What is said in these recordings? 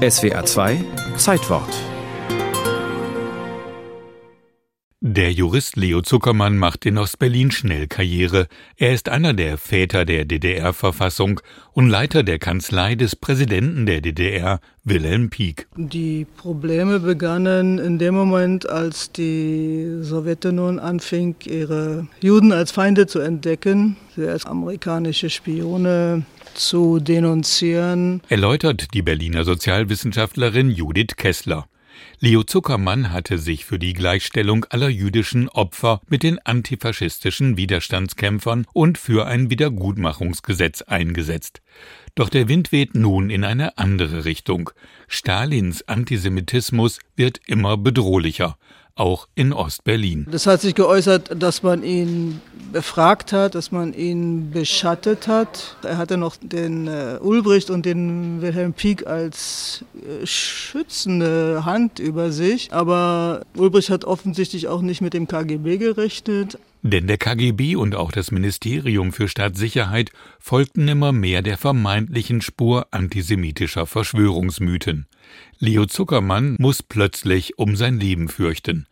SWA 2 Zeitwort Der Jurist Leo Zuckermann macht in Ostberlin schnell Karriere. Er ist einer der Väter der DDR-Verfassung und Leiter der Kanzlei des Präsidenten der DDR, Wilhelm Pieck. Die Probleme begannen in dem Moment, als die Sowjetunion anfing, ihre Juden als Feinde zu entdecken, sie als amerikanische Spione zu denunzieren. Erläutert die Berliner Sozialwissenschaftlerin Judith Kessler. Leo Zuckermann hatte sich für die Gleichstellung aller jüdischen Opfer mit den antifaschistischen Widerstandskämpfern und für ein Wiedergutmachungsgesetz eingesetzt. Doch der Wind weht nun in eine andere Richtung. Stalins Antisemitismus wird immer bedrohlicher auch in Ostberlin. Das hat sich geäußert, dass man ihn befragt hat, dass man ihn beschattet hat. Er hatte noch den äh, Ulbricht und den Wilhelm Pieck als äh, schützende Hand über sich. Aber Ulbricht hat offensichtlich auch nicht mit dem KGB gerechnet. Denn der KGB und auch das Ministerium für Staatssicherheit folgten immer mehr der vermeintlichen Spur antisemitischer Verschwörungsmythen. Leo Zuckermann muss plötzlich um sein Leben fürchten.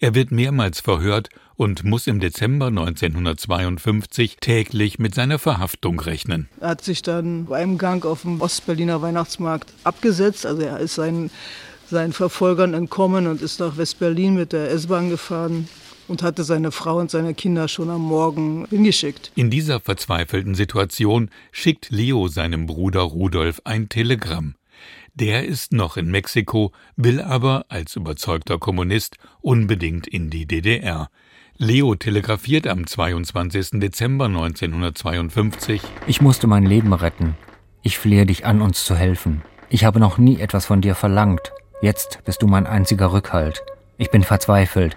Er wird mehrmals verhört und muss im Dezember 1952 täglich mit seiner Verhaftung rechnen. Er hat sich dann beim Gang auf dem Ostberliner Weihnachtsmarkt abgesetzt. Also er ist seinen, seinen Verfolgern entkommen und ist nach Westberlin mit der S-Bahn gefahren und hatte seine Frau und seine Kinder schon am Morgen hingeschickt. In dieser verzweifelten Situation schickt Leo seinem Bruder Rudolf ein Telegramm. Der ist noch in Mexiko, will aber als überzeugter Kommunist unbedingt in die DDR. Leo telegrafiert am 22. Dezember 1952 Ich musste mein Leben retten. Ich flehe dich an, uns zu helfen. Ich habe noch nie etwas von dir verlangt. Jetzt bist du mein einziger Rückhalt. Ich bin verzweifelt.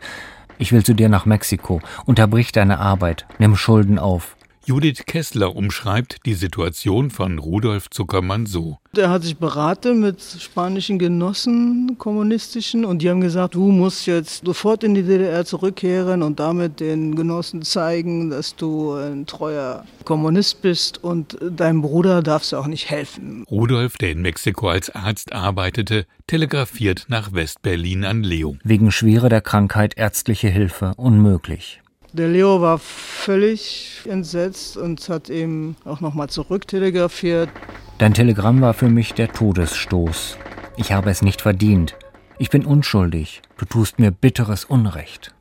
Ich will zu dir nach Mexiko. Unterbrich deine Arbeit. Nimm Schulden auf. Judith Kessler umschreibt die Situation von Rudolf Zuckermann so. Er hat sich beraten mit spanischen Genossen, kommunistischen, und die haben gesagt, du musst jetzt sofort in die DDR zurückkehren und damit den Genossen zeigen, dass du ein treuer Kommunist bist und deinem Bruder darfst du auch nicht helfen. Rudolf, der in Mexiko als Arzt arbeitete, telegrafiert nach West-Berlin an Leo. Wegen Schwere der Krankheit ärztliche Hilfe unmöglich. Der Leo war völlig entsetzt und hat ihm auch nochmal zurücktelegrafiert. Dein Telegramm war für mich der Todesstoß. Ich habe es nicht verdient. Ich bin unschuldig. Du tust mir bitteres Unrecht.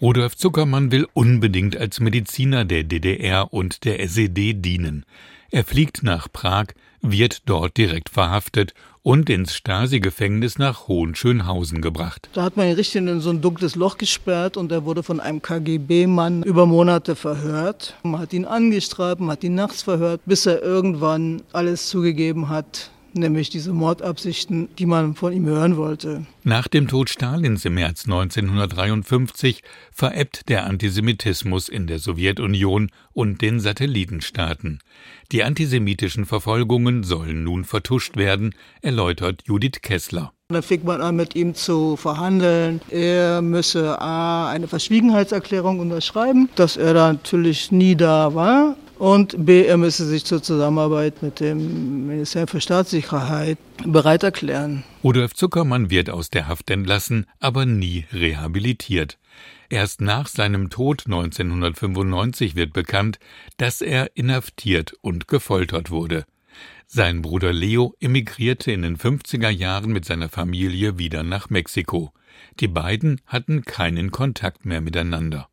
Rudolf Zuckermann will unbedingt als Mediziner der DDR und der SED dienen. Er fliegt nach Prag, wird dort direkt verhaftet und ins Stasi-Gefängnis nach Hohenschönhausen gebracht. Da hat man ihn richtig in so ein dunkles Loch gesperrt und er wurde von einem KGB-Mann über Monate verhört. Man hat ihn angestraft, man hat ihn nachts verhört, bis er irgendwann alles zugegeben hat, nämlich diese Mordabsichten, die man von ihm hören wollte. Nach dem Tod Stalins im März 1953 verebbt der Antisemitismus in der Sowjetunion und den Satellitenstaaten. Die antisemitischen Verfolgungen sollen nun vertuscht werden, erläutert Judith Kessler. Dann fing man an, mit ihm zu verhandeln. Er müsse A, eine Verschwiegenheitserklärung unterschreiben, dass er da natürlich nie da war. Und B, er müsse sich zur Zusammenarbeit mit dem Ministerium für Staatssicherheit bereit erklären. Rudolf Zuckermann wird aus der Haft entlassen, aber nie rehabilitiert. Erst nach seinem Tod 1995 wird bekannt, dass er inhaftiert und gefoltert wurde. Sein Bruder Leo emigrierte in den 50er Jahren mit seiner Familie wieder nach Mexiko. Die beiden hatten keinen Kontakt mehr miteinander.